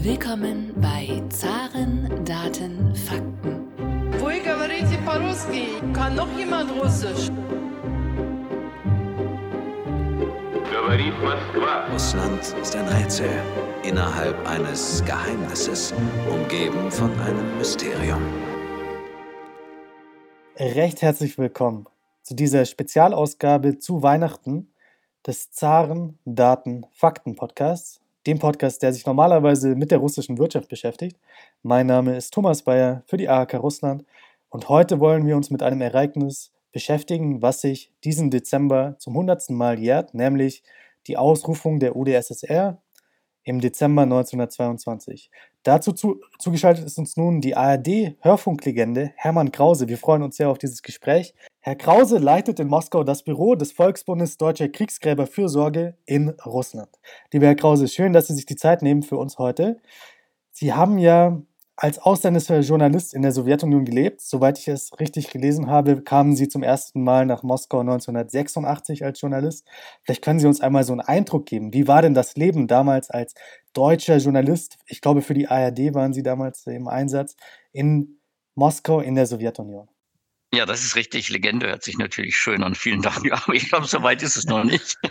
Willkommen bei Zaren, Daten, Fakten. Вы говорите по-русски? Kann noch jemand Russisch? Говорит Москва. Russland ist ein Rätsel innerhalb eines Geheimnisses, umgeben von einem Mysterium. Recht herzlich willkommen zu dieser Spezialausgabe zu Weihnachten des Zaren Daten Fakten Podcasts, dem Podcast, der sich normalerweise mit der russischen Wirtschaft beschäftigt. Mein Name ist Thomas Bayer für die AHK Russland und heute wollen wir uns mit einem Ereignis beschäftigen, was sich diesen Dezember zum hundertsten Mal jährt, nämlich die Ausrufung der UdSSR im Dezember 1922. Dazu zu, zugeschaltet ist uns nun die ARD-Hörfunklegende Hermann Krause. Wir freuen uns sehr auf dieses Gespräch. Herr Krause leitet in Moskau das Büro des Volksbundes Deutscher Kriegsgräberfürsorge in Russland. Lieber Herr Krause, schön, dass Sie sich die Zeit nehmen für uns heute. Sie haben ja als ausländischer Journalist in der Sowjetunion gelebt. Soweit ich es richtig gelesen habe, kamen Sie zum ersten Mal nach Moskau 1986 als Journalist. Vielleicht können Sie uns einmal so einen Eindruck geben. Wie war denn das Leben damals als deutscher Journalist? Ich glaube, für die ARD waren Sie damals im Einsatz in Moskau in der Sowjetunion. Ja, das ist richtig. Legende hört sich natürlich schön an. Vielen Dank. Aber ich glaube, so weit ist es noch nicht.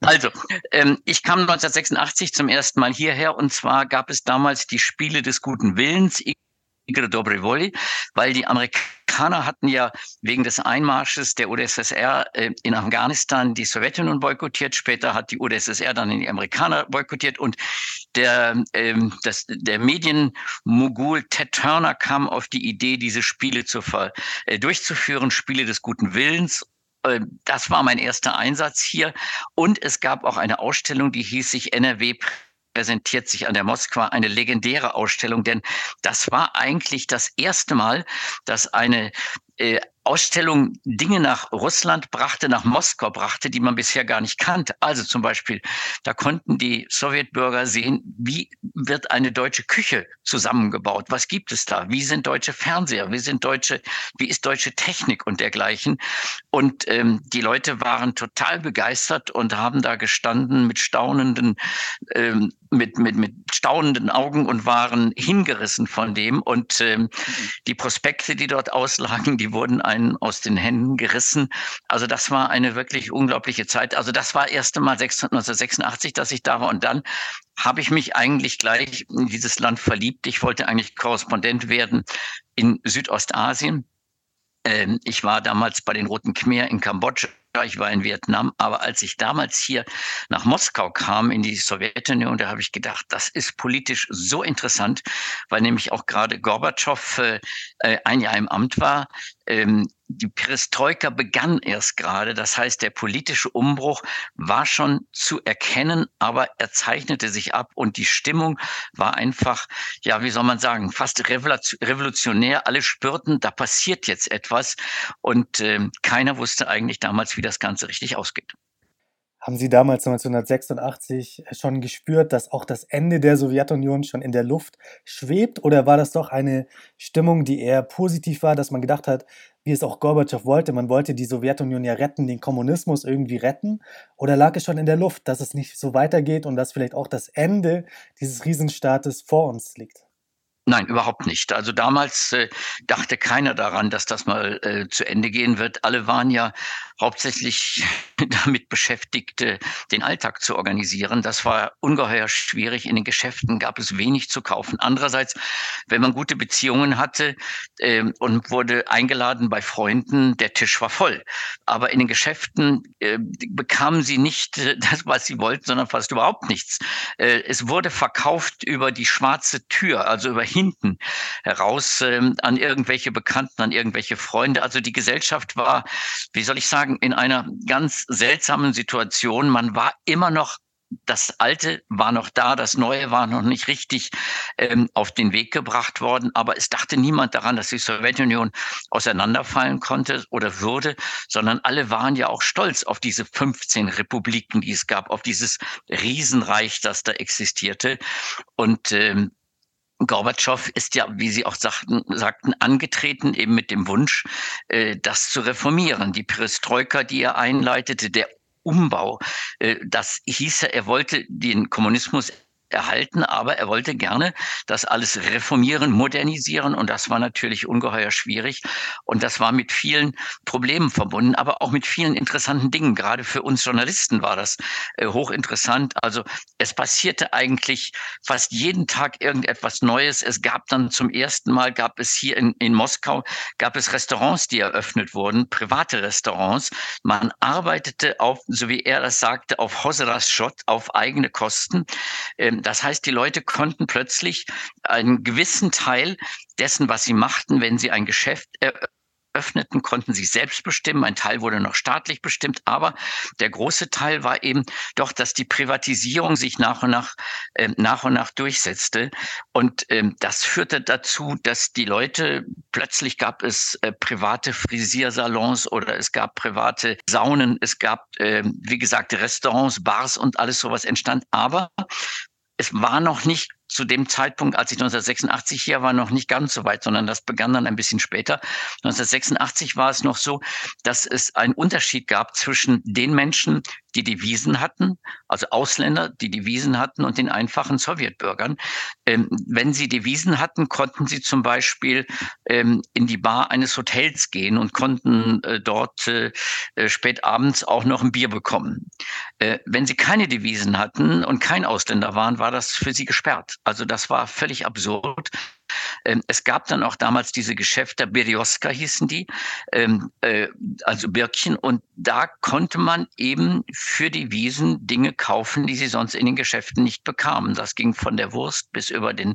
Also, ähm, ich kam 1986 zum ersten Mal hierher und zwar gab es damals die Spiele des guten Willens. Igre Dobre Voli, weil die Amerikaner hatten ja wegen des Einmarsches der UdSSR äh, in Afghanistan die Sowjetunion boykottiert. Später hat die UdSSR dann die Amerikaner boykottiert und der, ähm, das, der Medienmogul Ted Turner kam auf die Idee, diese Spiele zu ver, äh, durchzuführen, Spiele des guten Willens äh, das war mein erster Einsatz hier. Und es gab auch eine Ausstellung, die hieß sich NRW präsentiert sich an der Moskwa eine legendäre Ausstellung, denn das war eigentlich das erste Mal, dass eine äh, Ausstellung Dinge nach Russland brachte, nach Moskau brachte, die man bisher gar nicht kannte. Also zum Beispiel, da konnten die Sowjetbürger sehen, wie wird eine deutsche Küche zusammengebaut? Was gibt es da? Wie sind deutsche Fernseher? Wie sind deutsche, wie ist deutsche Technik und dergleichen? Und ähm, die Leute waren total begeistert und haben da gestanden mit staunenden, ähm, mit, mit, mit staunenden Augen und waren hingerissen von dem. Und ähm, die Prospekte, die dort auslagen, die wurden einen aus den Händen gerissen. Also das war eine wirklich unglaubliche Zeit. Also das war erste Mal 1986, dass ich da war. Und dann habe ich mich eigentlich gleich in dieses Land verliebt. Ich wollte eigentlich Korrespondent werden in Südostasien. Ähm, ich war damals bei den Roten Khmer in Kambodscha ich war in Vietnam, aber als ich damals hier nach Moskau kam, in die Sowjetunion, da habe ich gedacht, das ist politisch so interessant, weil nämlich auch gerade Gorbatschow äh, äh ein Jahr im Amt war. Ähm, die Perestroika begann erst gerade. Das heißt, der politische Umbruch war schon zu erkennen, aber er zeichnete sich ab und die Stimmung war einfach, ja, wie soll man sagen, fast revolutionär. Alle spürten, da passiert jetzt etwas und äh, keiner wusste eigentlich damals, wie das Ganze richtig ausgeht. Haben Sie damals 1986 schon gespürt, dass auch das Ende der Sowjetunion schon in der Luft schwebt? Oder war das doch eine Stimmung, die eher positiv war, dass man gedacht hat, wie es auch Gorbatschow wollte, man wollte die Sowjetunion ja retten, den Kommunismus irgendwie retten? Oder lag es schon in der Luft, dass es nicht so weitergeht und dass vielleicht auch das Ende dieses Riesenstaates vor uns liegt? Nein, überhaupt nicht. Also damals äh, dachte keiner daran, dass das mal äh, zu Ende gehen wird. Alle waren ja hauptsächlich damit beschäftigt, äh, den Alltag zu organisieren. Das war ungeheuer schwierig. In den Geschäften gab es wenig zu kaufen. Andererseits, wenn man gute Beziehungen hatte äh, und wurde eingeladen bei Freunden, der Tisch war voll. Aber in den Geschäften äh, bekamen sie nicht äh, das, was sie wollten, sondern fast überhaupt nichts. Äh, es wurde verkauft über die schwarze Tür, also über hinten heraus ähm, an irgendwelche Bekannten, an irgendwelche Freunde. Also die Gesellschaft war, wie soll ich sagen, in einer ganz seltsamen Situation. Man war immer noch das Alte war noch da, das Neue war noch nicht richtig ähm, auf den Weg gebracht worden, aber es dachte niemand daran, dass die Sowjetunion auseinanderfallen konnte oder würde, sondern alle waren ja auch stolz auf diese 15 Republiken, die es gab, auf dieses Riesenreich, das da existierte. Und ähm, Gorbatschow ist ja, wie Sie auch sagten, sagten, angetreten eben mit dem Wunsch, äh, das zu reformieren. Die Perestroika, die er einleitete, der Umbau, äh, das hieß er, er wollte den Kommunismus erhalten, aber er wollte gerne das alles reformieren, modernisieren und das war natürlich ungeheuer schwierig und das war mit vielen Problemen verbunden, aber auch mit vielen interessanten Dingen. Gerade für uns Journalisten war das äh, hochinteressant. Also es passierte eigentlich fast jeden Tag irgendetwas Neues. Es gab dann zum ersten Mal, gab es hier in, in Moskau, gab es Restaurants, die eröffnet wurden, private Restaurants. Man arbeitete auf, so wie er das sagte, auf Hoseras Schott, auf eigene Kosten. Ähm, das heißt, die Leute konnten plötzlich einen gewissen Teil dessen, was sie machten, wenn sie ein Geschäft öffneten, konnten sie selbst bestimmen. Ein Teil wurde noch staatlich bestimmt, aber der große Teil war eben doch, dass die Privatisierung sich nach und nach, äh, nach und nach durchsetzte. Und ähm, das führte dazu, dass die Leute, plötzlich gab es äh, private Frisiersalons oder es gab private Saunen, es gab, äh, wie gesagt, Restaurants, Bars und alles sowas entstand. Aber es war noch nicht zu dem Zeitpunkt, als ich 1986 hier war, noch nicht ganz so weit, sondern das begann dann ein bisschen später. 1986 war es noch so, dass es einen Unterschied gab zwischen den Menschen, die Devisen hatten, also Ausländer, die Devisen hatten und den einfachen Sowjetbürgern. Ähm, wenn sie Devisen hatten, konnten sie zum Beispiel ähm, in die Bar eines Hotels gehen und konnten äh, dort äh, spät abends auch noch ein Bier bekommen. Äh, wenn sie keine Devisen hatten und kein Ausländer waren, war das für sie gesperrt. Also das war völlig absurd. Ähm, es gab dann auch damals diese Geschäfte, Berioska hießen die, ähm, äh, also Birkchen, und da konnte man eben für die Wiesen Dinge kaufen, die sie sonst in den Geschäften nicht bekamen. Das ging von der Wurst bis über den,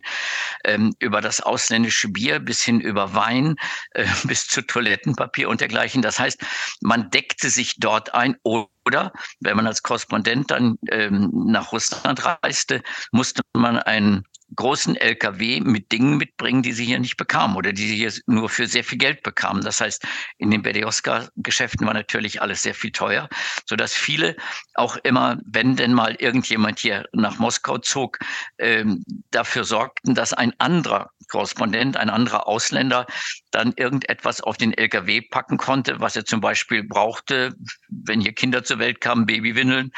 ähm, über das ausländische Bier bis hin über Wein, äh, bis zu Toilettenpapier und dergleichen. Das heißt, man deckte sich dort ein oder wenn man als Korrespondent dann ähm, nach Russland reiste, musste man einen großen LKW mit Dingen mitbringen, die sie hier nicht bekamen oder die sie hier nur für sehr viel Geld bekamen. Das heißt, in den Berioska-Geschäften war natürlich alles sehr viel teuer, so dass viele auch immer, wenn denn mal irgendjemand hier nach Moskau zog, ähm, dafür sorgten, dass ein anderer Korrespondent, ein anderer Ausländer dann irgendetwas auf den LKW packen konnte, was er zum Beispiel brauchte, wenn hier Kinder zur Welt kamen, Babywindeln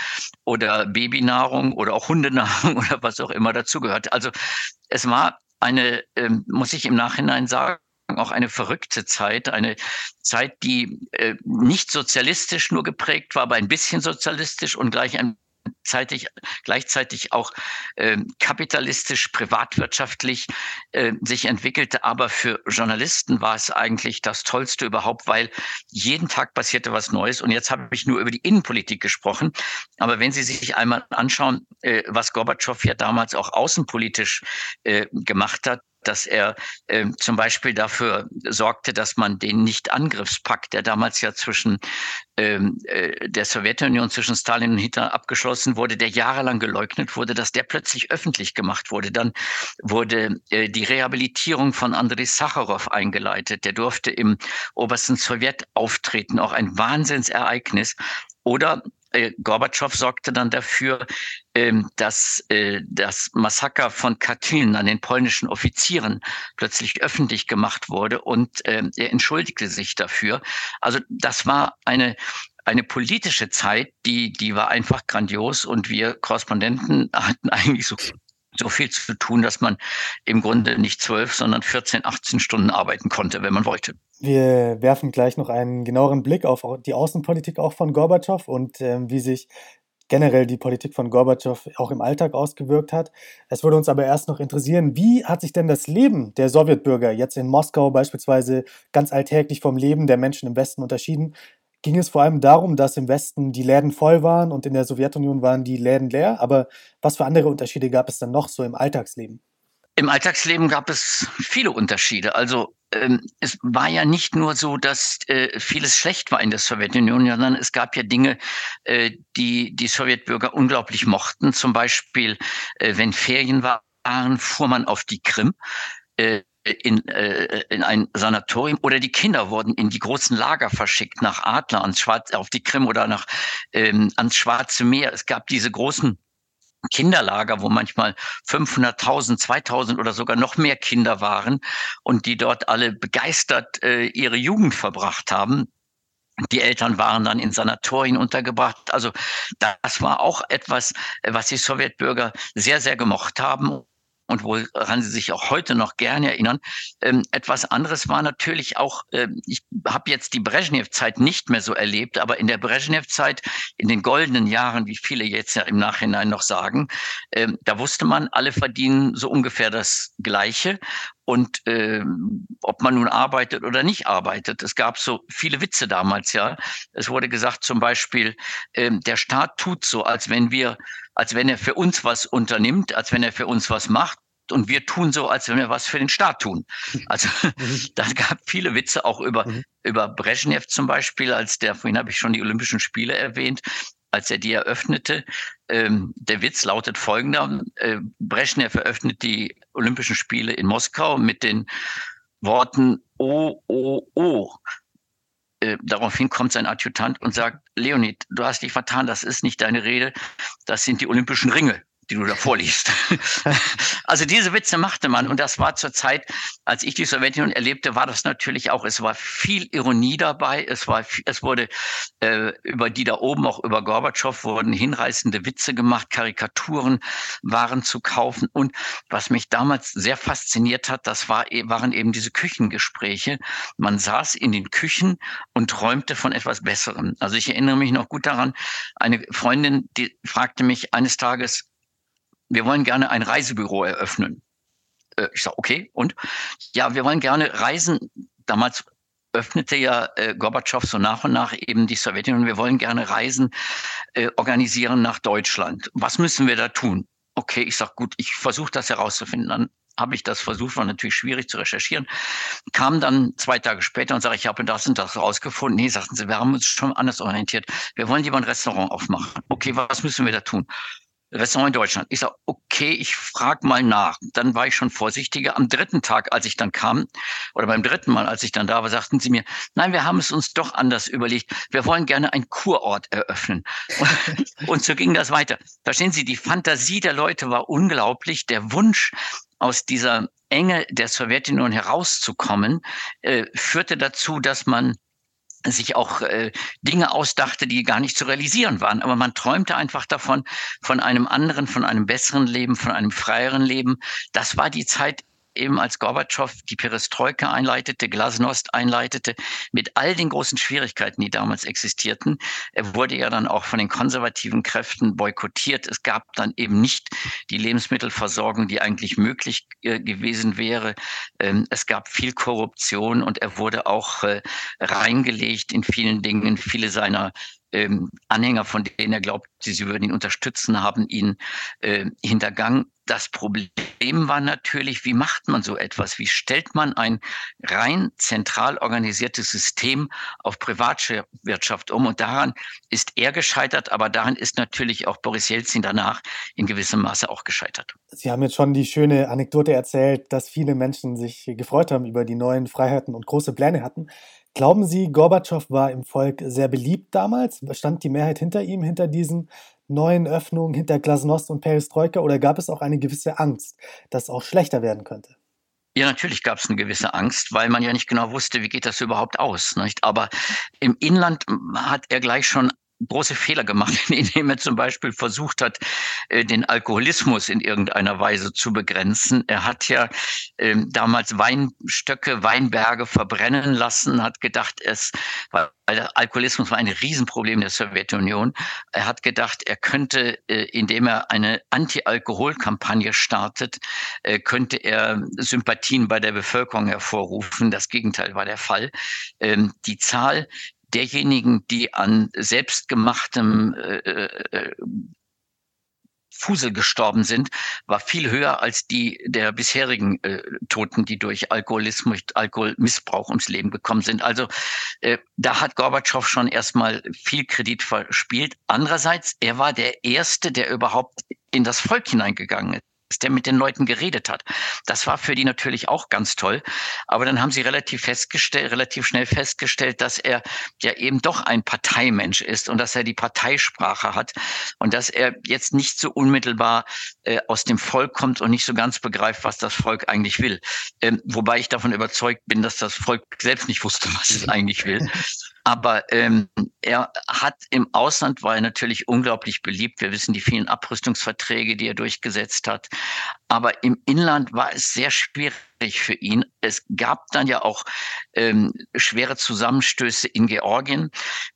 oder Babynahrung oder auch Hundenahrung oder was auch immer dazugehört. Also es war eine, ähm, muss ich im Nachhinein sagen, auch eine verrückte Zeit, eine Zeit, die äh, nicht sozialistisch nur geprägt war, aber ein bisschen sozialistisch und gleich ein zeitig, gleichzeitig auch äh, kapitalistisch, privatwirtschaftlich äh, sich entwickelte. Aber für Journalisten war es eigentlich das Tollste überhaupt, weil jeden Tag passierte was Neues. Und jetzt habe ich nur über die Innenpolitik gesprochen. Aber wenn Sie sich einmal anschauen, äh, was Gorbatschow ja damals auch außenpolitisch äh, gemacht hat, dass er äh, zum Beispiel dafür sorgte, dass man den Nicht-Angriffspakt, der damals ja zwischen ähm, äh, der Sowjetunion, zwischen Stalin und Hitler abgeschlossen wurde, der jahrelang geleugnet wurde, dass der plötzlich öffentlich gemacht wurde. Dann wurde äh, die Rehabilitierung von Andrei Sacharow eingeleitet. Der durfte im obersten Sowjet auftreten, auch ein Wahnsinnsereignis. Oder äh, Gorbatschow sorgte dann dafür, ähm, dass äh, das Massaker von Katyn an den polnischen Offizieren plötzlich öffentlich gemacht wurde und äh, er entschuldigte sich dafür. Also das war eine eine politische Zeit, die, die war einfach grandios und wir Korrespondenten hatten eigentlich so so viel zu tun, dass man im Grunde nicht zwölf, sondern 14, 18 Stunden arbeiten konnte, wenn man wollte. Wir werfen gleich noch einen genaueren Blick auf die Außenpolitik auch von Gorbatschow und äh, wie sich generell die Politik von Gorbatschow auch im Alltag ausgewirkt hat. Es würde uns aber erst noch interessieren, wie hat sich denn das Leben der Sowjetbürger jetzt in Moskau beispielsweise ganz alltäglich vom Leben der Menschen im Westen unterschieden? Ging es vor allem darum, dass im Westen die Läden voll waren und in der Sowjetunion waren die Läden leer? Aber was für andere Unterschiede gab es dann noch so im Alltagsleben? Im Alltagsleben gab es viele Unterschiede. Also ähm, es war ja nicht nur so, dass äh, vieles schlecht war in der Sowjetunion, sondern es gab ja Dinge, äh, die die Sowjetbürger unglaublich mochten. Zum Beispiel, äh, wenn Ferien waren, fuhr man auf die Krim äh, in, äh, in ein Sanatorium oder die Kinder wurden in die großen Lager verschickt nach Adler ans Schwarz, auf die Krim oder nach ähm, ans Schwarze Meer. Es gab diese großen Kinderlager, wo manchmal 500.000, 2000 oder sogar noch mehr Kinder waren und die dort alle begeistert äh, ihre Jugend verbracht haben. Die Eltern waren dann in Sanatorien untergebracht. Also das war auch etwas, was die Sowjetbürger sehr, sehr gemocht haben und woran sie sich auch heute noch gerne erinnern. Ähm, etwas anderes war natürlich auch, äh, ich habe jetzt die Brezhnev-Zeit nicht mehr so erlebt, aber in der Brezhnev-Zeit, in den goldenen Jahren, wie viele jetzt ja im Nachhinein noch sagen, äh, da wusste man, alle verdienen so ungefähr das Gleiche und äh, ob man nun arbeitet oder nicht arbeitet. Es gab so viele Witze damals, ja. Es wurde gesagt zum Beispiel, äh, der Staat tut so, als wenn wir als wenn er für uns was unternimmt, als wenn er für uns was macht. Und wir tun so, als wenn wir was für den Staat tun. Also mhm. da gab viele Witze auch über, mhm. über Brezhnev zum Beispiel, als der, vorhin habe ich schon die Olympischen Spiele erwähnt, als er die eröffnete. Ähm, der Witz lautet folgender. Äh, Brezhnev eröffnet die Olympischen Spiele in Moskau mit den Worten O, O, O. Äh, daraufhin kommt sein Adjutant und sagt, Leonid, du hast dich vertan, das ist nicht deine Rede, das sind die olympischen Ringe die du da vorliest. also diese Witze machte man und das war zur Zeit, als ich die Sowjetunion erlebte, war das natürlich auch, es war viel Ironie dabei, es war, es wurde äh, über die da oben, auch über Gorbatschow, wurden hinreißende Witze gemacht, Karikaturen waren zu kaufen und was mich damals sehr fasziniert hat, das war, e, waren eben diese Küchengespräche. Man saß in den Küchen und träumte von etwas Besserem. Also ich erinnere mich noch gut daran, eine Freundin, die fragte mich eines Tages, wir wollen gerne ein Reisebüro eröffnen. Äh, ich sage, okay, und? Ja, wir wollen gerne reisen. Damals öffnete ja äh, Gorbatschow so nach und nach eben die Sowjetunion. Wir wollen gerne Reisen äh, organisieren nach Deutschland. Was müssen wir da tun? Okay, ich sage, gut, ich versuche das herauszufinden. Dann habe ich das versucht, war natürlich schwierig zu recherchieren. Kam dann zwei Tage später und sage, ich habe das und das rausgefunden. Nee, sagten sie, wir haben uns schon anders orientiert. Wir wollen lieber ein Restaurant aufmachen. Okay, was müssen wir da tun? Restaurant in Deutschland. Ich sage, okay, ich frage mal nach. Dann war ich schon vorsichtiger. Am dritten Tag, als ich dann kam, oder beim dritten Mal, als ich dann da war, sagten sie mir, nein, wir haben es uns doch anders überlegt. Wir wollen gerne einen Kurort eröffnen. Und, so ging das weiter. Verstehen Sie, die Fantasie der Leute war unglaublich. Der Wunsch, aus dieser Enge der Sowjetunion herauszukommen, äh, führte dazu, dass man sich auch äh, Dinge ausdachte, die gar nicht zu realisieren waren. Aber man träumte einfach davon, von einem anderen, von einem besseren Leben, von einem freieren Leben. Das war die Zeit, eben als Gorbatschow die Perestroika einleitete, Glasnost einleitete, mit all den großen Schwierigkeiten, die damals existierten. Er wurde ja dann auch von den konservativen Kräften boykottiert. Es gab dann eben nicht die Lebensmittelversorgung, die eigentlich möglich äh, gewesen wäre. Ähm, es gab viel Korruption und er wurde auch äh, reingelegt in vielen Dingen. Viele seiner ähm, Anhänger, von denen er glaubt, sie würden ihn unterstützen, haben ihn äh, hintergangen. Das Problem war natürlich, wie macht man so etwas? Wie stellt man ein rein zentral organisiertes System auf Privatwirtschaft um? Und daran ist er gescheitert, aber daran ist natürlich auch Boris Jelzin danach in gewissem Maße auch gescheitert. Sie haben jetzt schon die schöne Anekdote erzählt, dass viele Menschen sich gefreut haben über die neuen Freiheiten und große Pläne hatten. Glauben Sie, Gorbatschow war im Volk sehr beliebt damals? Stand die Mehrheit hinter ihm, hinter diesen neuen Öffnungen, hinter Glasnost und Perestroika? Oder gab es auch eine gewisse Angst, dass es auch schlechter werden könnte? Ja, natürlich gab es eine gewisse Angst, weil man ja nicht genau wusste, wie geht das überhaupt aus. Nicht? Aber im Inland hat er gleich schon große Fehler gemacht, indem er zum Beispiel versucht hat, äh, den Alkoholismus in irgendeiner Weise zu begrenzen. Er hat ja ähm, damals Weinstöcke, Weinberge verbrennen lassen, hat gedacht, es weil Alkoholismus war ein Riesenproblem der Sowjetunion. Er hat gedacht, er könnte, äh, indem er eine Anti-Alkohol-Kampagne startet, äh, könnte er Sympathien bei der Bevölkerung hervorrufen. Das Gegenteil war der Fall. Ähm, die Zahl derjenigen, die an selbstgemachtem äh, äh, Fusel gestorben sind, war viel höher als die der bisherigen äh, Toten, die durch Alkoholismus, Alkoholmissbrauch ums Leben gekommen sind. Also äh, da hat Gorbatschow schon erstmal viel Kredit verspielt. Andererseits, er war der Erste, der überhaupt in das Volk hineingegangen ist der mit den Leuten geredet hat. Das war für die natürlich auch ganz toll. Aber dann haben sie relativ festgestellt, relativ schnell festgestellt, dass er ja eben doch ein Parteimensch ist und dass er die Parteisprache hat und dass er jetzt nicht so unmittelbar äh, aus dem Volk kommt und nicht so ganz begreift, was das Volk eigentlich will. Ähm, wobei ich davon überzeugt bin, dass das Volk selbst nicht wusste, was es eigentlich will. Aber ähm, er hat im Ausland war er natürlich unglaublich beliebt. Wir wissen die vielen Abrüstungsverträge, die er durchgesetzt hat. Aber im Inland war es sehr schwierig für ihn. Es gab dann ja auch ähm, schwere Zusammenstöße in Georgien,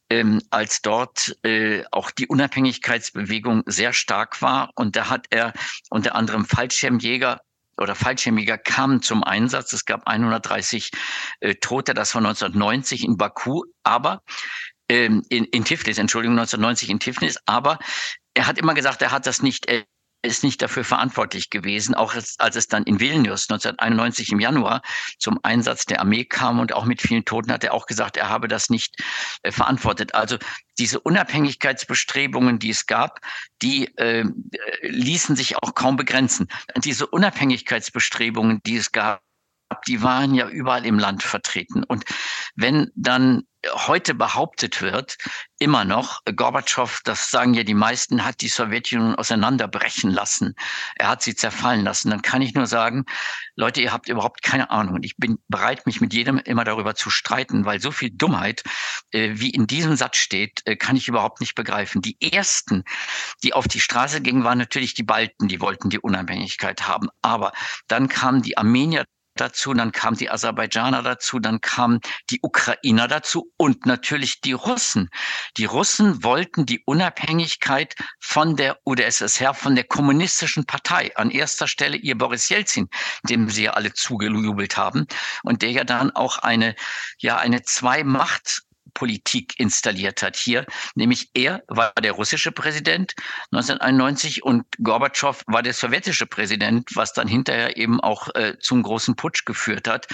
ähm, als dort äh, auch die Unabhängigkeitsbewegung sehr stark war. Und da hat er unter anderem Fallschirmjäger oder Fallschirmjäger kamen zum Einsatz. Es gab 130 äh, Tote, das war 1990 in Baku, aber ähm, in, in Tiflis, Entschuldigung, 1990 in Tiflis, aber er hat immer gesagt, er hat das nicht äh, ist nicht dafür verantwortlich gewesen, auch als, als es dann in Vilnius 1991 im Januar zum Einsatz der Armee kam und auch mit vielen Toten hat er auch gesagt, er habe das nicht äh, verantwortet. Also diese Unabhängigkeitsbestrebungen, die es gab, die äh, ließen sich auch kaum begrenzen. Diese Unabhängigkeitsbestrebungen, die es gab, die waren ja überall im Land vertreten. Und wenn dann heute behauptet wird, immer noch, Gorbatschow, das sagen ja die meisten, hat die Sowjetunion auseinanderbrechen lassen. Er hat sie zerfallen lassen. Dann kann ich nur sagen, Leute, ihr habt überhaupt keine Ahnung. Und ich bin bereit, mich mit jedem immer darüber zu streiten, weil so viel Dummheit, äh, wie in diesem Satz steht, äh, kann ich überhaupt nicht begreifen. Die ersten, die auf die Straße gingen, waren natürlich die Balten, die wollten die Unabhängigkeit haben. Aber dann kamen die Armenier dazu, dann kamen die Aserbaidschaner dazu, dann kamen die Ukrainer dazu und natürlich die Russen. Die Russen wollten die Unabhängigkeit von der UdSSR, von der kommunistischen Partei. An erster Stelle ihr Boris Jelzin, dem sie ja alle zugejubelt haben und der ja dann auch eine, ja, eine Zwei-Macht Politik installiert hat hier. Nämlich er war der russische Präsident 1991 und Gorbatschow war der sowjetische Präsident, was dann hinterher eben auch äh, zum großen Putsch geführt hat.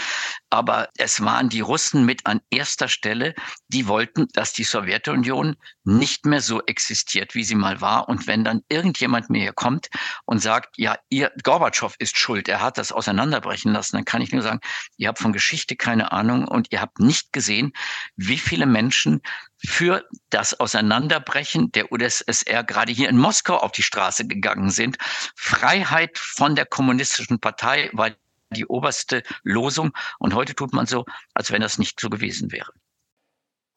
Aber es waren die Russen mit an erster Stelle, die wollten, dass die Sowjetunion nicht mehr so existiert, wie sie mal war. Und wenn dann irgendjemand mir hier kommt und sagt, ja, ihr Gorbatschow ist schuld, er hat das auseinanderbrechen lassen, dann kann ich nur sagen, ihr habt von Geschichte keine Ahnung und ihr habt nicht gesehen, wie viele Menschen für das Auseinanderbrechen der UdSSR gerade hier in Moskau auf die Straße gegangen sind. Freiheit von der kommunistischen Partei war die oberste Losung. Und heute tut man so, als wenn das nicht so gewesen wäre.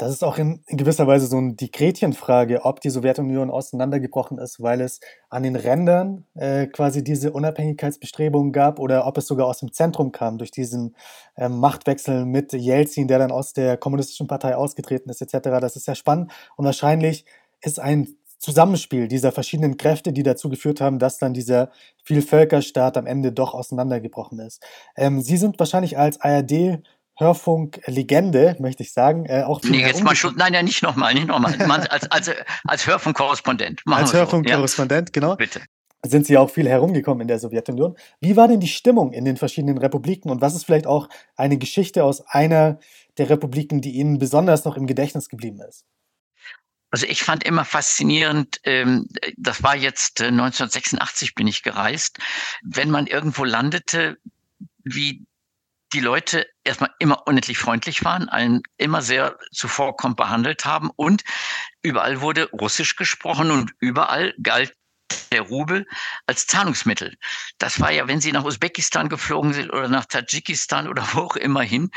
Das ist auch in, gewisser Weise so die Gretchenfrage, ob die Sowjetunion auseinandergebrochen ist, weil es an den Rändern äh, quasi diese Unabhängigkeitsbestrebungen gab oder ob es sogar aus dem Zentrum kam durch diesen äh, Machtwechsel mit Jelzin, der dann aus der kommunistischen Partei ausgetreten ist, etc. Das ist sehr spannend und wahrscheinlich ist ein Zusammenspiel dieser verschiedenen Kräfte, die dazu geführt haben, dass dann dieser Vielvölkerstaat am Ende doch auseinandergebrochen ist. Ähm, Sie sind wahrscheinlich als ARD Hörfunk-Legende, möchte ich sagen. Äh, auch nee, jetzt mal schon, nein, ja, nicht nochmal, nicht nochmal. als, als, als Hörfunk-Korrespondent. Als Hörfunk-Korrespondent, ja. genau. Bitte. Sind Sie auch viel herumgekommen in der Sowjetunion. Wie war denn die Stimmung in den verschiedenen Republiken und was ist vielleicht auch eine Geschichte aus einer der Republiken, die Ihnen besonders noch im Gedächtnis geblieben ist? Also ich fand immer faszinierend, ähm, das war jetzt äh, 1986 bin ich gereist, wenn man irgendwo landete, wie die Leute erstmal immer unendlich freundlich waren, allen immer sehr zuvorkommt behandelt haben und überall wurde Russisch gesprochen und überall galt der Rubel als Zahlungsmittel. Das war ja, wenn Sie nach Usbekistan geflogen sind oder nach Tadschikistan oder wo auch immer hin.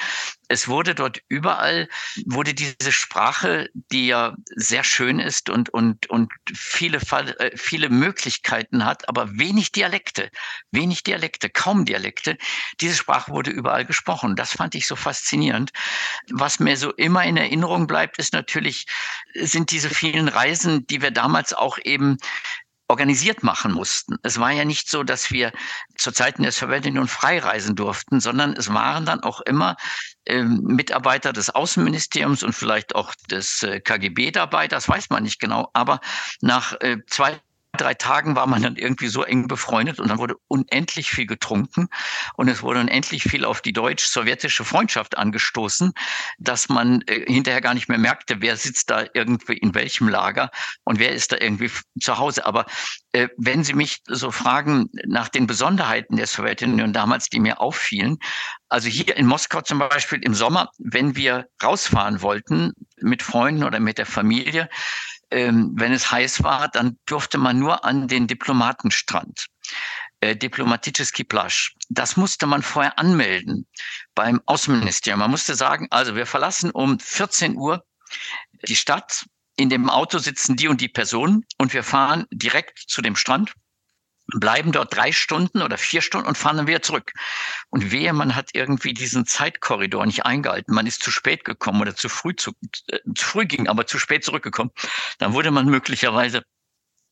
Es wurde dort überall, wurde diese Sprache, die ja sehr schön ist und, und, und viele, äh, viele Möglichkeiten hat, aber wenig Dialekte, wenig Dialekte, kaum Dialekte. Diese Sprache wurde überall gesprochen. Das fand ich so faszinierend. Was mir so immer in Erinnerung bleibt, ist natürlich, sind diese vielen Reisen, die wir damals auch eben organisiert machen mussten. Es war ja nicht so, dass wir zu Zeiten der Sowjetunion freireisen durften, sondern es waren dann auch immer ähm, Mitarbeiter des Außenministeriums und vielleicht auch des äh, KGB dabei, das weiß man nicht genau. Aber nach äh, zwei drei Tagen war man dann irgendwie so eng befreundet und dann wurde unendlich viel getrunken und es wurde unendlich viel auf die deutsch-sowjetische Freundschaft angestoßen, dass man äh, hinterher gar nicht mehr merkte, wer sitzt da irgendwie in welchem Lager und wer ist da irgendwie zu Hause. Aber äh, wenn Sie mich so fragen nach den Besonderheiten der Sowjetunion damals, die mir auffielen, also hier in Moskau zum Beispiel im Sommer, wenn wir rausfahren wollten mit Freunden oder mit der Familie, ähm, wenn es heiß war, dann durfte man nur an den Diplomatenstrand. Äh, Diplomaticheski Plage. Das musste man vorher anmelden beim Außenministerium. Man musste sagen, also wir verlassen um 14 Uhr die Stadt, in dem Auto sitzen die und die Personen und wir fahren direkt zu dem Strand bleiben dort drei Stunden oder vier Stunden und fahren dann wieder zurück. Und wehe, man hat irgendwie diesen Zeitkorridor nicht eingehalten. Man ist zu spät gekommen oder zu früh zu, äh, zu früh ging, aber zu spät zurückgekommen. Dann wurde man möglicherweise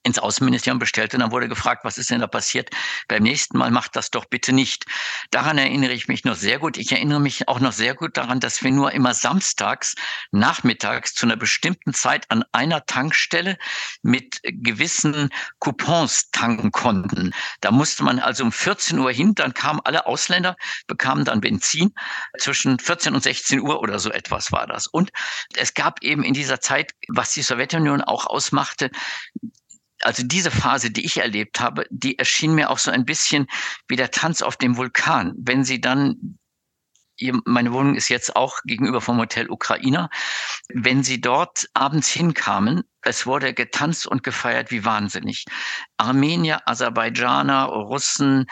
ins Außenministerium bestellt und dann wurde gefragt, was ist denn da passiert? Beim nächsten Mal macht das doch bitte nicht. Daran erinnere ich mich noch sehr gut. Ich erinnere mich auch noch sehr gut daran, dass wir nur immer samstags nachmittags zu einer bestimmten Zeit an einer Tankstelle mit gewissen Coupons tanken konnten. Da musste man also um 14 Uhr hin, dann kamen alle Ausländer, bekamen dann Benzin. Zwischen 14 und 16 Uhr oder so etwas war das. Und es gab eben in dieser Zeit, was die Sowjetunion auch ausmachte, also diese Phase, die ich erlebt habe, die erschien mir auch so ein bisschen wie der Tanz auf dem Vulkan. Wenn sie dann meine Wohnung ist jetzt auch gegenüber vom Hotel Ukrainer. Wenn sie dort abends hinkamen, es wurde getanzt und gefeiert wie wahnsinnig. Armenier, Aserbaidschaner, Russen,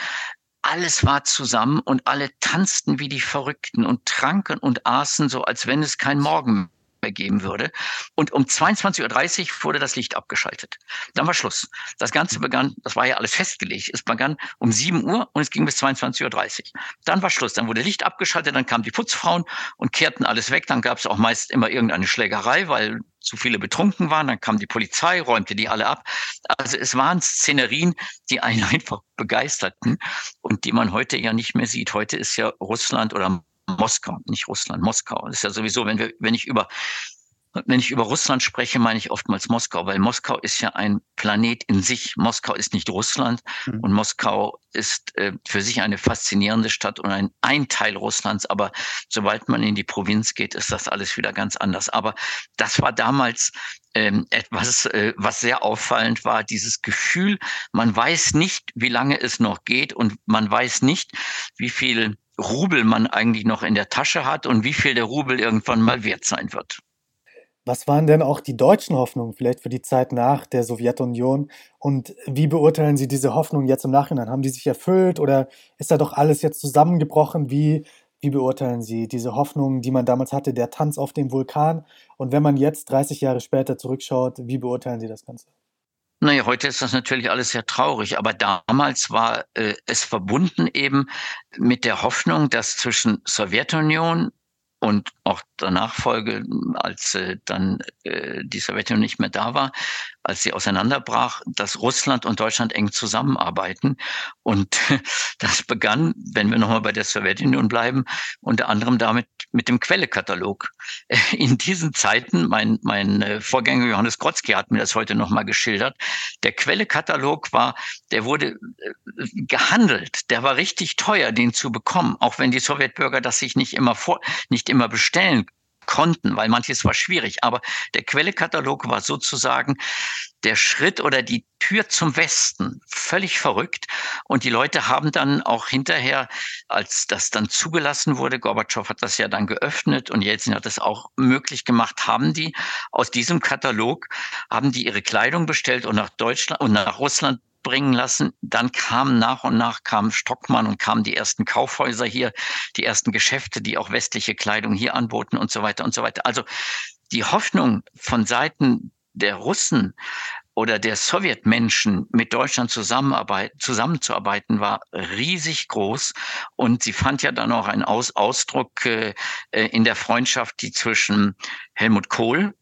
alles war zusammen und alle tanzten wie die Verrückten und tranken und aßen so, als wenn es kein Morgen mehr geben würde. Und um 22.30 Uhr wurde das Licht abgeschaltet. Dann war Schluss. Das Ganze begann, das war ja alles festgelegt, es begann um 7 Uhr und es ging bis 22.30 Uhr. Dann war Schluss. Dann wurde Licht abgeschaltet, dann kamen die Putzfrauen und kehrten alles weg. Dann gab es auch meist immer irgendeine Schlägerei, weil zu viele betrunken waren. Dann kam die Polizei, räumte die alle ab. Also es waren Szenerien, die einen einfach begeisterten und die man heute ja nicht mehr sieht. Heute ist ja Russland oder Moskau, nicht Russland, Moskau. Das ist ja sowieso, wenn wir, wenn ich über wenn ich über Russland spreche, meine ich oftmals Moskau, weil Moskau ist ja ein Planet in sich. Moskau ist nicht Russland mhm. und Moskau ist äh, für sich eine faszinierende Stadt und ein, ein Teil Russlands. Aber sobald man in die Provinz geht, ist das alles wieder ganz anders. Aber das war damals ähm, etwas, äh, was sehr auffallend war, dieses Gefühl, man weiß nicht, wie lange es noch geht und man weiß nicht, wie viel Rubel man eigentlich noch in der Tasche hat und wie viel der Rubel irgendwann mal wert sein wird. Was waren denn auch die deutschen Hoffnungen vielleicht für die Zeit nach der Sowjetunion? Und wie beurteilen Sie diese Hoffnungen jetzt im Nachhinein? Haben die sich erfüllt oder ist da doch alles jetzt zusammengebrochen? Wie, wie beurteilen Sie diese Hoffnungen, die man damals hatte, der Tanz auf dem Vulkan? Und wenn man jetzt 30 Jahre später zurückschaut, wie beurteilen Sie das Ganze? Naja, heute ist das natürlich alles sehr traurig, aber damals war äh, es verbunden eben mit der Hoffnung, dass zwischen Sowjetunion und auch der Nachfolge, als äh, dann äh, die Sowjetunion nicht mehr da war, als sie auseinanderbrach, dass Russland und Deutschland eng zusammenarbeiten. Und das begann, wenn wir nochmal bei der Sowjetunion bleiben, unter anderem damit mit dem Quellekatalog. In diesen Zeiten, mein, mein äh, Vorgänger Johannes Grotzky hat mir das heute nochmal geschildert, der Quellekatalog war, der wurde äh, gehandelt, der war richtig teuer, den zu bekommen, auch wenn die Sowjetbürger das sich nicht immer vor, nicht immer bestellen konnten, weil manches war schwierig. Aber der Quellekatalog war sozusagen der Schritt oder die Tür zum Westen. Völlig verrückt. Und die Leute haben dann auch hinterher, als das dann zugelassen wurde, Gorbatschow hat das ja dann geöffnet und Jelzin hat das auch möglich gemacht, haben die aus diesem Katalog, haben die ihre Kleidung bestellt und nach Deutschland und nach Russland bringen lassen. Dann kam nach und nach kam Stockmann und kamen die ersten Kaufhäuser hier, die ersten Geschäfte, die auch westliche Kleidung hier anboten und so weiter und so weiter. Also die Hoffnung von Seiten der Russen oder der Sowjetmenschen mit Deutschland zusammenzuarbeiten war riesig groß und sie fand ja dann auch einen Aus, Ausdruck äh, äh in der Freundschaft, die zwischen Helmut Kohl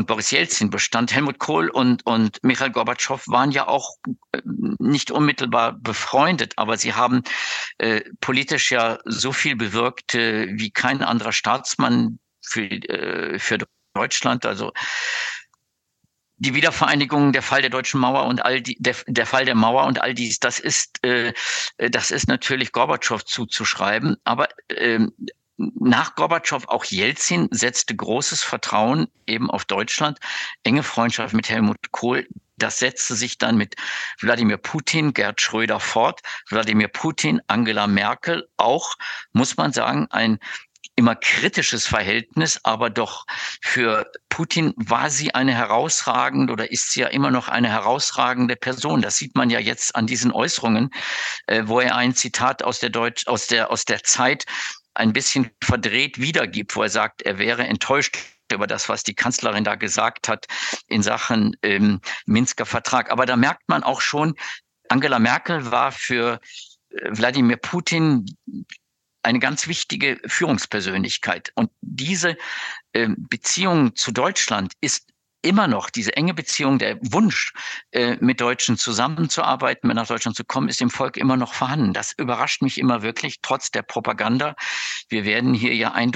und Boris Jelzin bestand. Helmut Kohl und, und Michael Gorbatschow waren ja auch äh, nicht unmittelbar befreundet, aber sie haben äh, politisch ja so viel bewirkt äh, wie kein anderer Staatsmann für, äh, für Deutschland. Also die Wiedervereinigung, der Fall der deutschen Mauer und all die, der, der Fall der Mauer und all dies, das ist, äh, das ist natürlich Gorbatschow zuzuschreiben. Aber ähm, nach Gorbatschow auch Jelzin setzte großes Vertrauen eben auf Deutschland, enge Freundschaft mit Helmut Kohl. Das setzte sich dann mit Wladimir Putin, Gerd Schröder fort. Wladimir Putin, Angela Merkel, auch, muss man sagen, ein immer kritisches Verhältnis, aber doch für Putin war sie eine herausragende oder ist sie ja immer noch eine herausragende Person. Das sieht man ja jetzt an diesen Äußerungen, äh, wo er ein Zitat aus der Deutsch, aus der, aus der Zeit ein bisschen verdreht wiedergibt, wo er sagt, er wäre enttäuscht über das, was die Kanzlerin da gesagt hat in Sachen ähm, Minsker Vertrag. Aber da merkt man auch schon, Angela Merkel war für äh, Wladimir Putin eine ganz wichtige Führungspersönlichkeit. Und diese äh, Beziehung zu Deutschland ist immer noch diese enge Beziehung, der Wunsch, äh, mit Deutschen zusammenzuarbeiten, mit nach Deutschland zu kommen, ist im Volk immer noch vorhanden. Das überrascht mich immer wirklich, trotz der Propaganda. Wir werden hier ja ein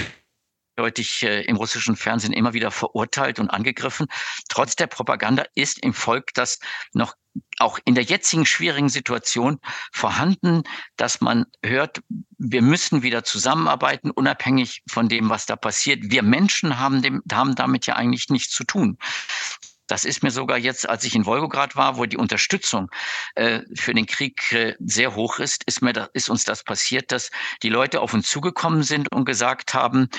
eindeutig äh, im russischen Fernsehen immer wieder verurteilt und angegriffen. Trotz der Propaganda ist im Volk das noch auch in der jetzigen schwierigen Situation vorhanden, dass man hört, wir müssen wieder zusammenarbeiten, unabhängig von dem, was da passiert. Wir Menschen haben, dem, haben damit ja eigentlich nichts zu tun. Das ist mir sogar jetzt, als ich in Wolgograd war, wo die Unterstützung äh, für den Krieg äh, sehr hoch ist, ist, mir da, ist uns das passiert, dass die Leute auf uns zugekommen sind und gesagt haben,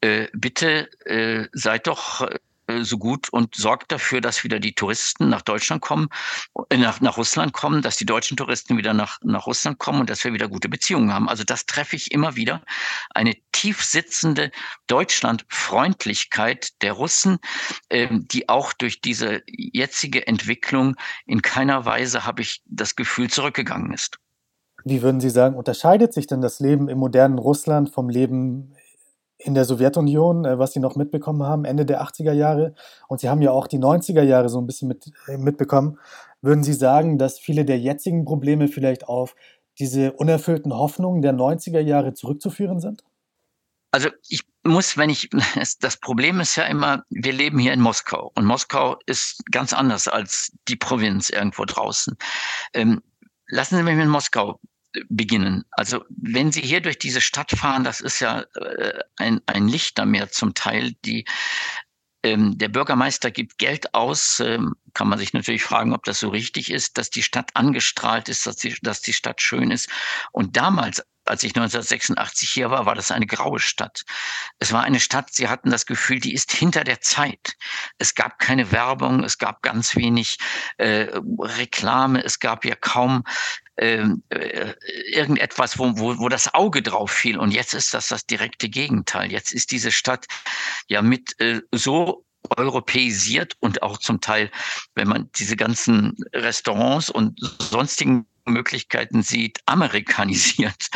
äh, bitte äh, seid doch äh, so gut und sorgt dafür, dass wieder die Touristen nach Deutschland kommen, äh, nach, nach Russland kommen, dass die deutschen Touristen wieder nach, nach Russland kommen und dass wir wieder gute Beziehungen haben. Also das treffe ich immer wieder. Eine tief sitzende Deutschlandfreundlichkeit der Russen, ähm, die auch durch diese jetzige Entwicklung in keiner Weise, habe ich das Gefühl, zurückgegangen ist. Wie würden Sie sagen, unterscheidet sich denn das Leben im modernen Russland vom Leben in der Sowjetunion, äh, was Sie noch mitbekommen haben, Ende der 80er Jahre. Und Sie haben ja auch die 90er Jahre so ein bisschen mit, äh, mitbekommen. Würden Sie sagen, dass viele der jetzigen Probleme vielleicht auf diese unerfüllten Hoffnungen der 90er Jahre zurückzuführen sind? Also ich muss, wenn ich, das Problem ist ja immer, wir leben hier in Moskau und Moskau ist ganz anders als die Provinz irgendwo draußen. Ähm, lassen Sie mich mit Moskau beginnen. Also wenn Sie hier durch diese Stadt fahren, das ist ja äh, ein, ein Lichtermeer zum Teil, die ähm, der Bürgermeister gibt Geld aus, ähm, kann man sich natürlich fragen, ob das so richtig ist, dass die Stadt angestrahlt ist, dass die, dass die Stadt schön ist. Und damals, als ich 1986 hier war, war das eine graue Stadt. Es war eine Stadt, sie hatten das Gefühl, die ist hinter der Zeit. Es gab keine Werbung, es gab ganz wenig äh, Reklame, es gab ja kaum ähm, äh, irgendetwas, wo, wo, wo das Auge drauf fiel. Und jetzt ist das das direkte Gegenteil. Jetzt ist diese Stadt ja mit äh, so europäisiert und auch zum Teil, wenn man diese ganzen Restaurants und sonstigen Möglichkeiten sieht, amerikanisiert,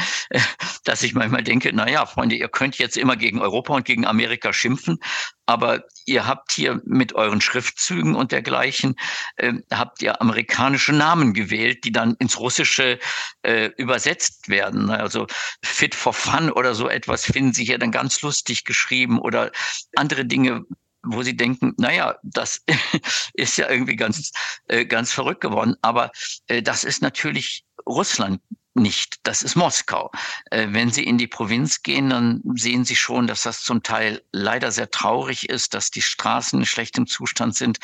dass ich manchmal denke, na ja, Freunde, ihr könnt jetzt immer gegen Europa und gegen Amerika schimpfen, aber ihr habt hier mit euren Schriftzügen und dergleichen, äh, habt ihr amerikanische Namen gewählt, die dann ins Russische äh, übersetzt werden. Also Fit for Fun oder so etwas finden Sie hier dann ganz lustig geschrieben oder andere Dinge, wo sie denken, naja, das ist ja irgendwie ganz, äh, ganz verrückt geworden. Aber äh, das ist natürlich Russland nicht. Das ist Moskau. Äh, wenn Sie in die Provinz gehen, dann sehen Sie schon, dass das zum Teil leider sehr traurig ist, dass die Straßen in schlechtem Zustand sind,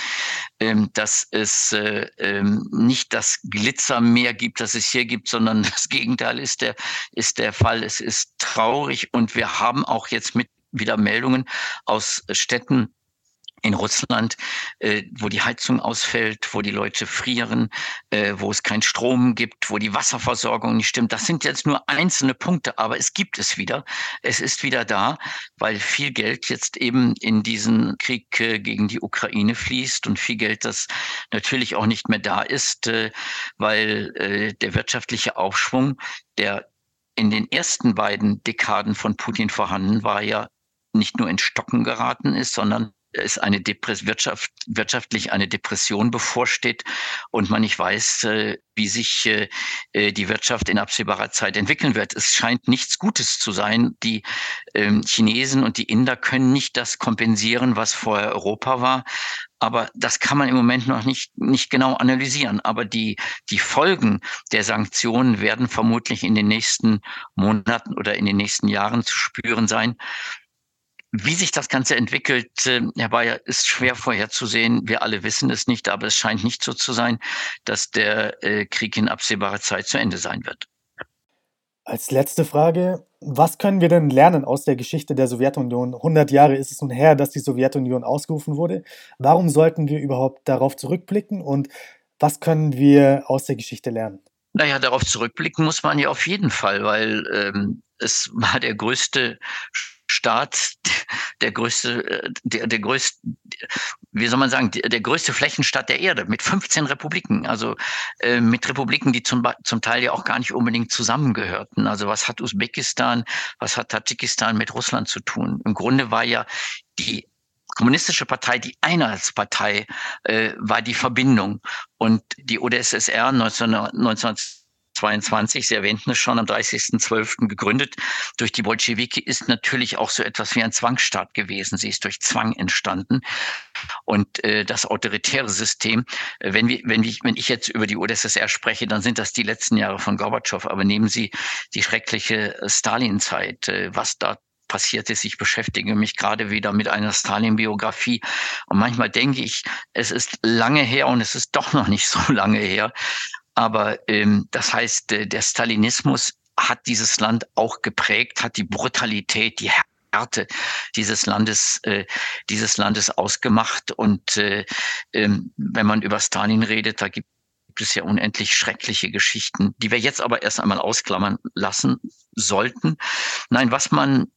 ähm, dass es äh, ähm, nicht das Glitzermeer gibt, das es hier gibt, sondern das Gegenteil ist der, ist der Fall. Es ist traurig und wir haben auch jetzt mit wieder Meldungen aus Städten in Russland, äh, wo die Heizung ausfällt, wo die Leute frieren, äh, wo es keinen Strom gibt, wo die Wasserversorgung nicht stimmt. Das sind jetzt nur einzelne Punkte, aber es gibt es wieder. Es ist wieder da, weil viel Geld jetzt eben in diesen Krieg äh, gegen die Ukraine fließt und viel Geld, das natürlich auch nicht mehr da ist, äh, weil äh, der wirtschaftliche Aufschwung, der in den ersten beiden Dekaden von Putin vorhanden war, ja nicht nur in Stocken geraten ist, sondern es eine Depress Wirtschaft, wirtschaftlich eine Depression bevorsteht und man nicht weiß, äh, wie sich äh, äh, die Wirtschaft in absehbarer Zeit entwickeln wird. Es scheint nichts Gutes zu sein. Die ähm, Chinesen und die Inder können nicht das kompensieren, was vorher Europa war. Aber das kann man im Moment noch nicht, nicht genau analysieren. Aber die, die Folgen der Sanktionen werden vermutlich in den nächsten Monaten oder in den nächsten Jahren zu spüren sein. Wie sich das Ganze entwickelt, Herr Bayer, ist schwer vorherzusehen. Wir alle wissen es nicht, aber es scheint nicht so zu sein, dass der äh, Krieg in absehbarer Zeit zu Ende sein wird. Als letzte Frage, was können wir denn lernen aus der Geschichte der Sowjetunion? 100 Jahre ist es nun her, dass die Sowjetunion ausgerufen wurde. Warum sollten wir überhaupt darauf zurückblicken und was können wir aus der Geschichte lernen? Naja, darauf zurückblicken muss man ja auf jeden Fall, weil ähm, es war der größte Staat, der größte, der, der größte, wie soll man sagen, der, größte Flächenstaat der Erde mit 15 Republiken, also äh, mit Republiken, die zum, zum Teil ja auch gar nicht unbedingt zusammengehörten. Also was hat Usbekistan, was hat Tadschikistan mit Russland zu tun? Im Grunde war ja die kommunistische Partei, die Einheitspartei, äh, war die Verbindung. Und die OdSSR 19, 19 22, Sie erwähnten es schon, am 30.12. gegründet durch die Bolschewiki, ist natürlich auch so etwas wie ein Zwangsstaat gewesen. Sie ist durch Zwang entstanden. Und äh, das autoritäre System, äh, wenn, wir, wenn, ich, wenn ich jetzt über die UdSSR spreche, dann sind das die letzten Jahre von Gorbatschow. Aber nehmen Sie die schreckliche Stalin-Zeit, äh, was da passiert ist. Ich beschäftige mich gerade wieder mit einer Stalin-Biografie und manchmal denke ich, es ist lange her und es ist doch noch nicht so lange her. Aber ähm, das heißt, äh, der Stalinismus hat dieses Land auch geprägt, hat die Brutalität, die Härte dieses Landes, äh, dieses Landes ausgemacht. Und äh, ähm, wenn man über Stalin redet, da gibt es ja unendlich schreckliche Geschichten, die wir jetzt aber erst einmal ausklammern lassen sollten. Nein, was man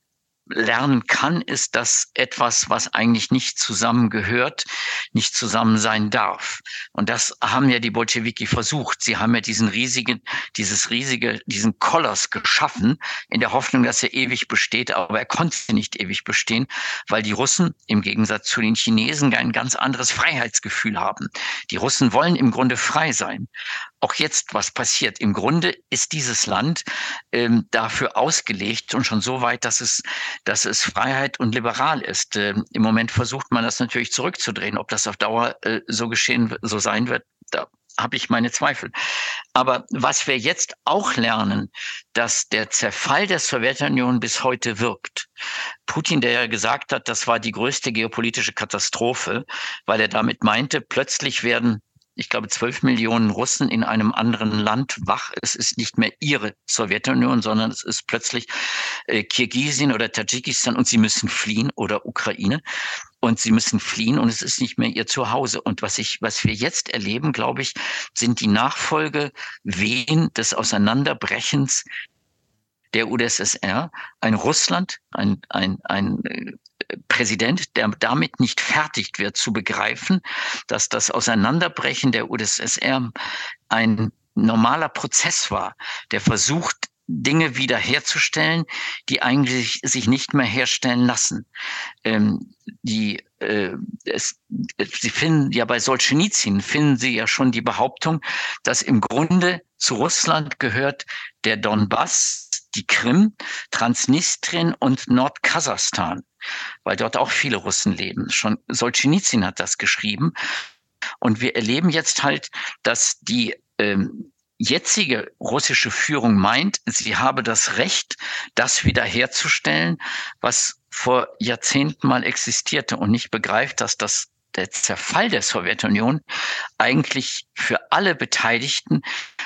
lernen kann, ist das etwas, was eigentlich nicht zusammengehört, nicht zusammen sein darf. Und das haben ja die Bolschewiki versucht. Sie haben ja diesen riesigen, dieses riesige, diesen Koloss geschaffen, in der Hoffnung, dass er ewig besteht. Aber er konnte nicht ewig bestehen, weil die Russen im Gegensatz zu den Chinesen ein ganz anderes Freiheitsgefühl haben. Die Russen wollen im Grunde frei sein auch jetzt was passiert. Im Grunde ist dieses Land ähm, dafür ausgelegt und schon so weit, dass es, dass es Freiheit und liberal ist. Ähm, Im Moment versucht man das natürlich zurückzudrehen. Ob das auf Dauer äh, so geschehen, so sein wird, da habe ich meine Zweifel. Aber was wir jetzt auch lernen, dass der Zerfall der Sowjetunion bis heute wirkt. Putin, der ja gesagt hat, das war die größte geopolitische Katastrophe, weil er damit meinte, plötzlich werden ich glaube, zwölf Millionen Russen in einem anderen Land wach. Es ist nicht mehr ihre Sowjetunion, sondern es ist plötzlich äh, Kirgisien oder Tadschikistan und sie müssen fliehen oder Ukraine und sie müssen fliehen und es ist nicht mehr ihr Zuhause. Und was ich, was wir jetzt erleben, glaube ich, sind die Nachfolgewehen des Auseinanderbrechens der UdSSR, ein Russland, ein, ein, ein äh, Präsident, der damit nicht fertig wird zu begreifen, dass das Auseinanderbrechen der UdSSR ein normaler Prozess war, der versucht, Dinge wiederherzustellen, die eigentlich sich nicht mehr herstellen lassen. Ähm, die, äh, es, Sie finden ja bei Solzhenitsyn finden Sie ja schon die Behauptung, dass im Grunde zu Russland gehört der Donbass, die Krim, Transnistrien und Nordkasachstan, weil dort auch viele Russen leben. Schon Solzhenitsyn hat das geschrieben. Und wir erleben jetzt halt, dass die ähm, jetzige russische Führung meint, sie habe das Recht, das wiederherzustellen, was vor Jahrzehnten mal existierte und nicht begreift, dass das der Zerfall der Sowjetunion eigentlich für alle Beteiligten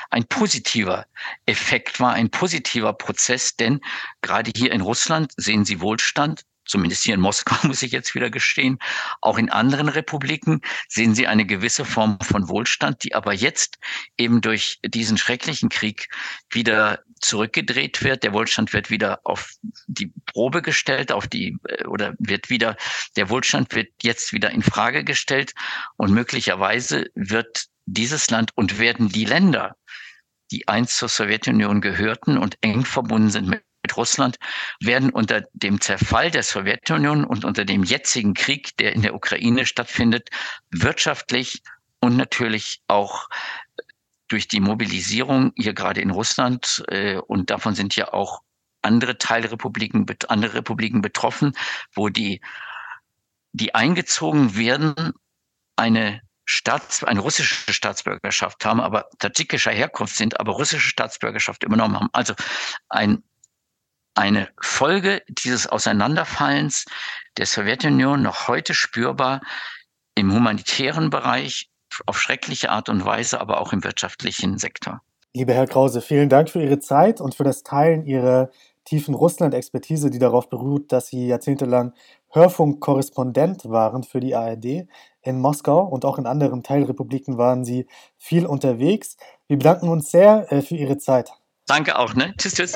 ein positiver Effekt war, ein positiver Prozess, denn gerade hier in Russland sehen Sie Wohlstand, zumindest hier in Moskau muss ich jetzt wieder gestehen, auch in anderen Republiken sehen Sie eine gewisse Form von Wohlstand, die aber jetzt eben durch diesen schrecklichen Krieg wieder zurückgedreht wird. Der Wohlstand wird wieder auf die Probe gestellt, auf die äh, oder wird wieder der Wohlstand wird jetzt wieder in Frage gestellt und möglicherweise wird dieses Land und werden die Länder, die einst zur Sowjetunion gehörten und eng verbunden sind mit mit Russland werden unter dem Zerfall der Sowjetunion und unter dem jetzigen Krieg, der in der Ukraine stattfindet, wirtschaftlich und natürlich auch durch die Mobilisierung hier gerade in Russland äh, und davon sind ja auch andere Teilrepubliken, andere Republiken betroffen, wo die, die eingezogen werden, eine Staats, eine russische Staatsbürgerschaft haben, aber tadschikischer Herkunft sind, aber russische Staatsbürgerschaft übernommen haben. Also ein eine Folge dieses Auseinanderfallens der Sowjetunion noch heute spürbar im humanitären Bereich auf schreckliche Art und Weise, aber auch im wirtschaftlichen Sektor. Lieber Herr Krause, vielen Dank für Ihre Zeit und für das Teilen Ihrer tiefen Russland-Expertise, die darauf beruht, dass Sie jahrzehntelang Hörfunkkorrespondent waren für die ARD. In Moskau und auch in anderen Teilrepubliken waren Sie viel unterwegs. Wir bedanken uns sehr äh, für Ihre Zeit. Danke auch. Ne? Tschüss, tschüss.